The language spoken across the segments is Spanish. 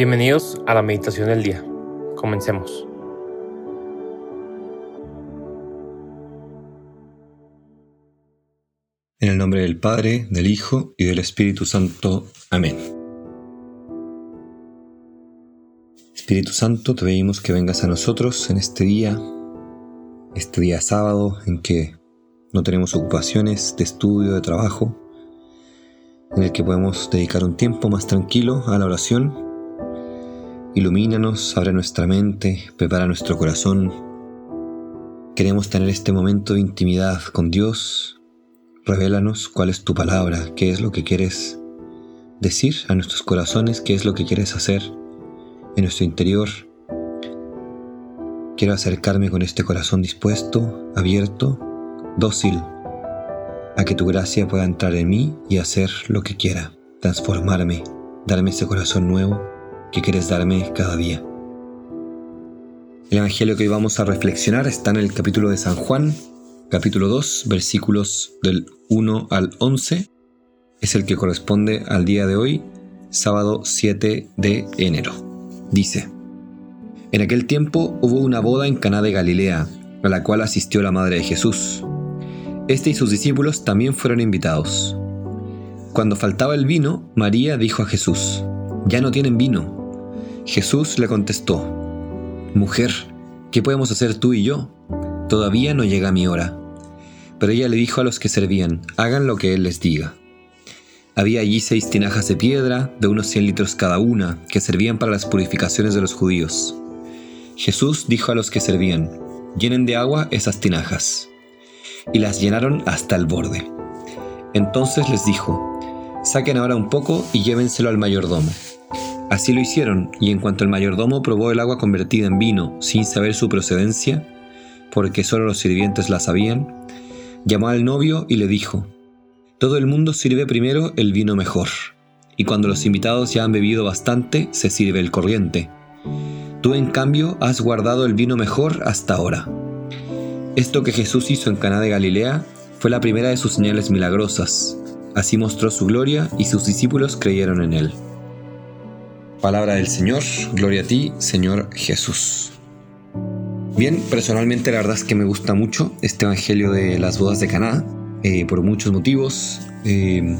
Bienvenidos a la meditación del día. Comencemos. En el nombre del Padre, del Hijo y del Espíritu Santo. Amén. Espíritu Santo, te pedimos que vengas a nosotros en este día, este día sábado en que no tenemos ocupaciones de estudio, de trabajo, en el que podemos dedicar un tiempo más tranquilo a la oración Ilumínanos, abre nuestra mente, prepara nuestro corazón. Queremos tener este momento de intimidad con Dios. Revélanos cuál es tu palabra, qué es lo que quieres decir a nuestros corazones, qué es lo que quieres hacer en nuestro interior. Quiero acercarme con este corazón dispuesto, abierto, dócil, a que tu gracia pueda entrar en mí y hacer lo que quiera, transformarme, darme ese corazón nuevo que quieres darme cada día. El Evangelio que hoy vamos a reflexionar está en el capítulo de San Juan, capítulo 2, versículos del 1 al 11. Es el que corresponde al día de hoy, sábado 7 de enero. Dice, En aquel tiempo hubo una boda en Caná de Galilea, a la cual asistió la madre de Jesús. Este y sus discípulos también fueron invitados. Cuando faltaba el vino, María dijo a Jesús, Ya no tienen vino. Jesús le contestó, Mujer, ¿qué podemos hacer tú y yo? Todavía no llega mi hora. Pero ella le dijo a los que servían, hagan lo que él les diga. Había allí seis tinajas de piedra, de unos cien litros cada una, que servían para las purificaciones de los judíos. Jesús dijo a los que servían, llenen de agua esas tinajas. Y las llenaron hasta el borde. Entonces les dijo, saquen ahora un poco y llévenselo al mayordomo. Así lo hicieron, y en cuanto el mayordomo probó el agua convertida en vino, sin saber su procedencia, porque solo los sirvientes la sabían, llamó al novio y le dijo, Todo el mundo sirve primero el vino mejor, y cuando los invitados ya han bebido bastante, se sirve el corriente. Tú en cambio has guardado el vino mejor hasta ahora. Esto que Jesús hizo en Caná de Galilea fue la primera de sus señales milagrosas. Así mostró su gloria y sus discípulos creyeron en él. Palabra del Señor, gloria a ti, Señor Jesús. Bien, personalmente la verdad es que me gusta mucho este Evangelio de las bodas de Caná, eh, por muchos motivos. Eh,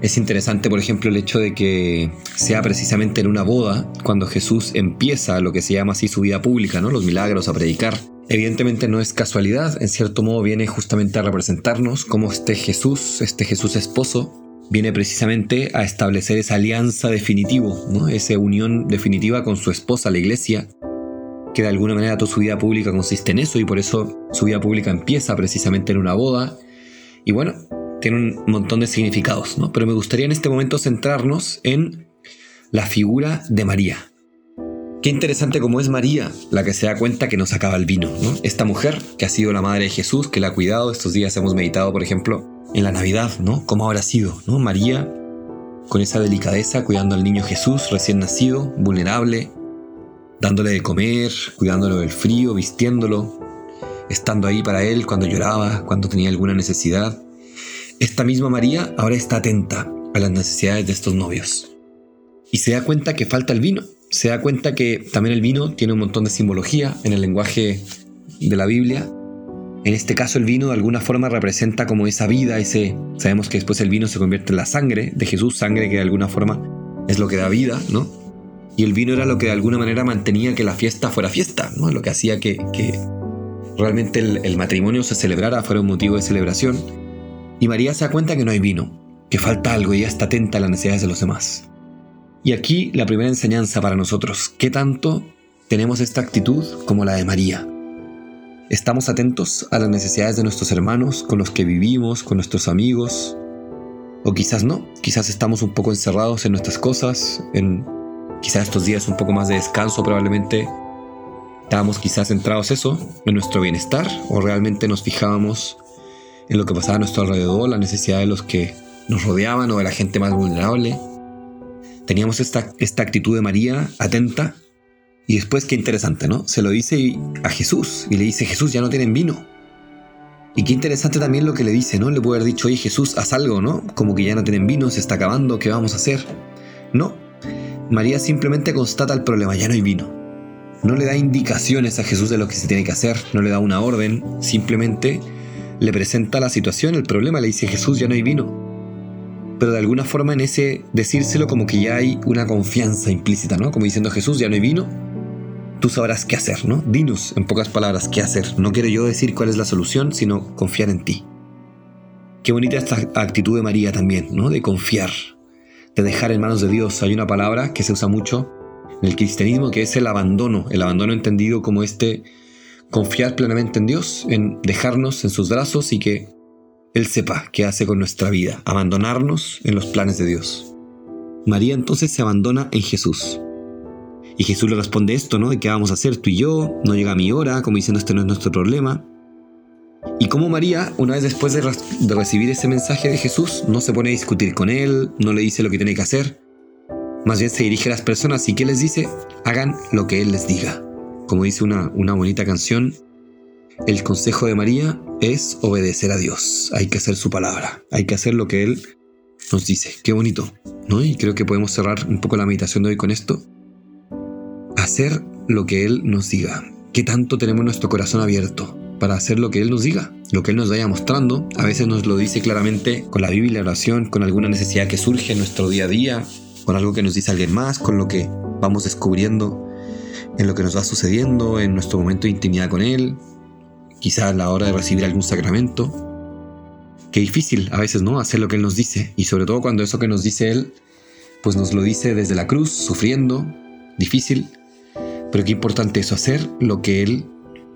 es interesante, por ejemplo, el hecho de que sea precisamente en una boda cuando Jesús empieza lo que se llama así su vida pública, ¿no? Los milagros, a predicar. Evidentemente no es casualidad, en cierto modo viene justamente a representarnos como este Jesús, este Jesús esposo, viene precisamente a establecer esa alianza definitiva, ¿no? esa unión definitiva con su esposa, la iglesia, que de alguna manera toda su vida pública consiste en eso y por eso su vida pública empieza precisamente en una boda. Y bueno, tiene un montón de significados, ¿no? Pero me gustaría en este momento centrarnos en la figura de María. Qué interesante como es María la que se da cuenta que nos acaba el vino, ¿no? Esta mujer que ha sido la madre de Jesús, que la ha cuidado, estos días hemos meditado, por ejemplo, en la Navidad, ¿no? ¿Cómo habrá sido, ¿no? María, con esa delicadeza, cuidando al niño Jesús recién nacido, vulnerable, dándole de comer, cuidándolo del frío, vistiéndolo, estando ahí para él cuando lloraba, cuando tenía alguna necesidad. Esta misma María ahora está atenta a las necesidades de estos novios. Y se da cuenta que falta el vino. Se da cuenta que también el vino tiene un montón de simbología en el lenguaje de la Biblia en este caso el vino de alguna forma representa como esa vida, ese sabemos que después el vino se convierte en la sangre de Jesús, sangre que de alguna forma es lo que da vida, ¿no? Y el vino era lo que de alguna manera mantenía que la fiesta fuera fiesta, ¿no? Lo que hacía que, realmente el, matrimonio se celebrara, fuera un motivo de celebración. Y María se da cuenta que no hay vino, que falta algo y ella está atenta a las necesidades de los demás. Y aquí la primera enseñanza para nosotros, ¿qué tanto tenemos esta actitud como la de María? Estamos atentos a las necesidades de nuestros hermanos, con los que vivimos, con nuestros amigos. O quizás no, quizás estamos un poco encerrados en nuestras cosas, en quizás estos días un poco más de descanso probablemente. Estábamos quizás centrados eso, en nuestro bienestar, o realmente nos fijábamos en lo que pasaba a nuestro alrededor, la necesidad de los que nos rodeaban o de la gente más vulnerable. Teníamos esta, esta actitud de María atenta y después, qué interesante, ¿no? Se lo dice a Jesús y le dice, Jesús, ya no tienen vino. Y qué interesante también lo que le dice, ¿no? Le puede haber dicho, oye Jesús, haz algo, ¿no? Como que ya no tienen vino, se está acabando, ¿qué vamos a hacer? No. María simplemente constata el problema, ya no hay vino. No le da indicaciones a Jesús de lo que se tiene que hacer, no le da una orden, simplemente le presenta la situación, el problema, le dice Jesús, ya no hay vino. Pero de alguna forma en ese decírselo como que ya hay una confianza implícita, ¿no? Como diciendo Jesús, ya no hay vino, tú sabrás qué hacer, ¿no? Dinos, en pocas palabras, qué hacer. No quiero yo decir cuál es la solución, sino confiar en ti. Qué bonita esta actitud de María también, ¿no? De confiar, de dejar en manos de Dios. Hay una palabra que se usa mucho en el cristianismo que es el abandono, el abandono entendido como este confiar plenamente en Dios, en dejarnos en sus brazos y que Él sepa qué hace con nuestra vida, abandonarnos en los planes de Dios. María entonces se abandona en Jesús. Y Jesús le responde esto, ¿no? De qué vamos a hacer tú y yo, no llega mi hora, como diciendo este no es nuestro problema. Y como María, una vez después de, de, recibir ese mensaje de Jesús, no se pone a discutir con él, no le dice lo que tiene que hacer, más bien se dirige a las personas y ¿qué les dice? Hagan lo que él les diga. Como dice una, una bonita canción, el consejo de María es obedecer a Dios, hay que hacer su palabra, hay que hacer lo que él nos dice. Qué bonito, ¿no? Y creo que podemos cerrar un poco la meditación de hoy con esto hacer lo que Él nos diga. ¿Qué tanto tenemos nuestro corazón abierto para hacer lo que Él nos diga? Lo que Él nos vaya mostrando. A veces nos lo dice claramente con la Biblia, la oración, con alguna necesidad que surge en nuestro día a día, con algo que nos dice alguien más, con lo que vamos descubriendo en lo que nos va sucediendo, en nuestro momento de intimidad con Él, quizá a la hora de recibir algún sacramento. Qué difícil a veces, ¿no? Hacer lo que Él nos dice. Y sobre todo cuando eso que nos dice Él, pues nos lo dice desde la cruz, sufriendo, difícil, pero qué importante es hacer lo que Él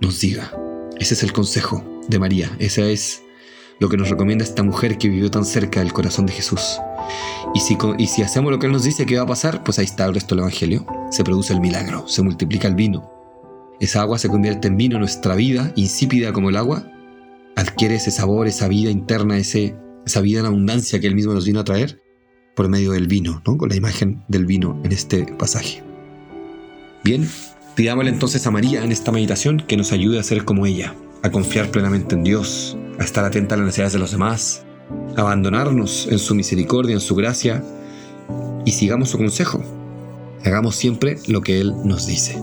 nos diga. Ese es el consejo de María. Ese es lo que nos recomienda esta mujer que vivió tan cerca del corazón de Jesús. Y si, y si hacemos lo que Él nos dice que va a pasar, pues ahí está el resto del Evangelio. Se produce el milagro, se multiplica el vino. Esa agua se convierte en vino, nuestra vida, insípida como el agua, adquiere ese sabor, esa vida interna, ese, esa vida en abundancia que Él mismo nos vino a traer por medio del vino, ¿no? con la imagen del vino en este pasaje. Bien, pidámosle entonces a María en esta meditación que nos ayude a ser como ella, a confiar plenamente en Dios, a estar atenta a las necesidades de los demás, a abandonarnos en su misericordia, en su gracia, y sigamos su consejo. Hagamos siempre lo que Él nos dice.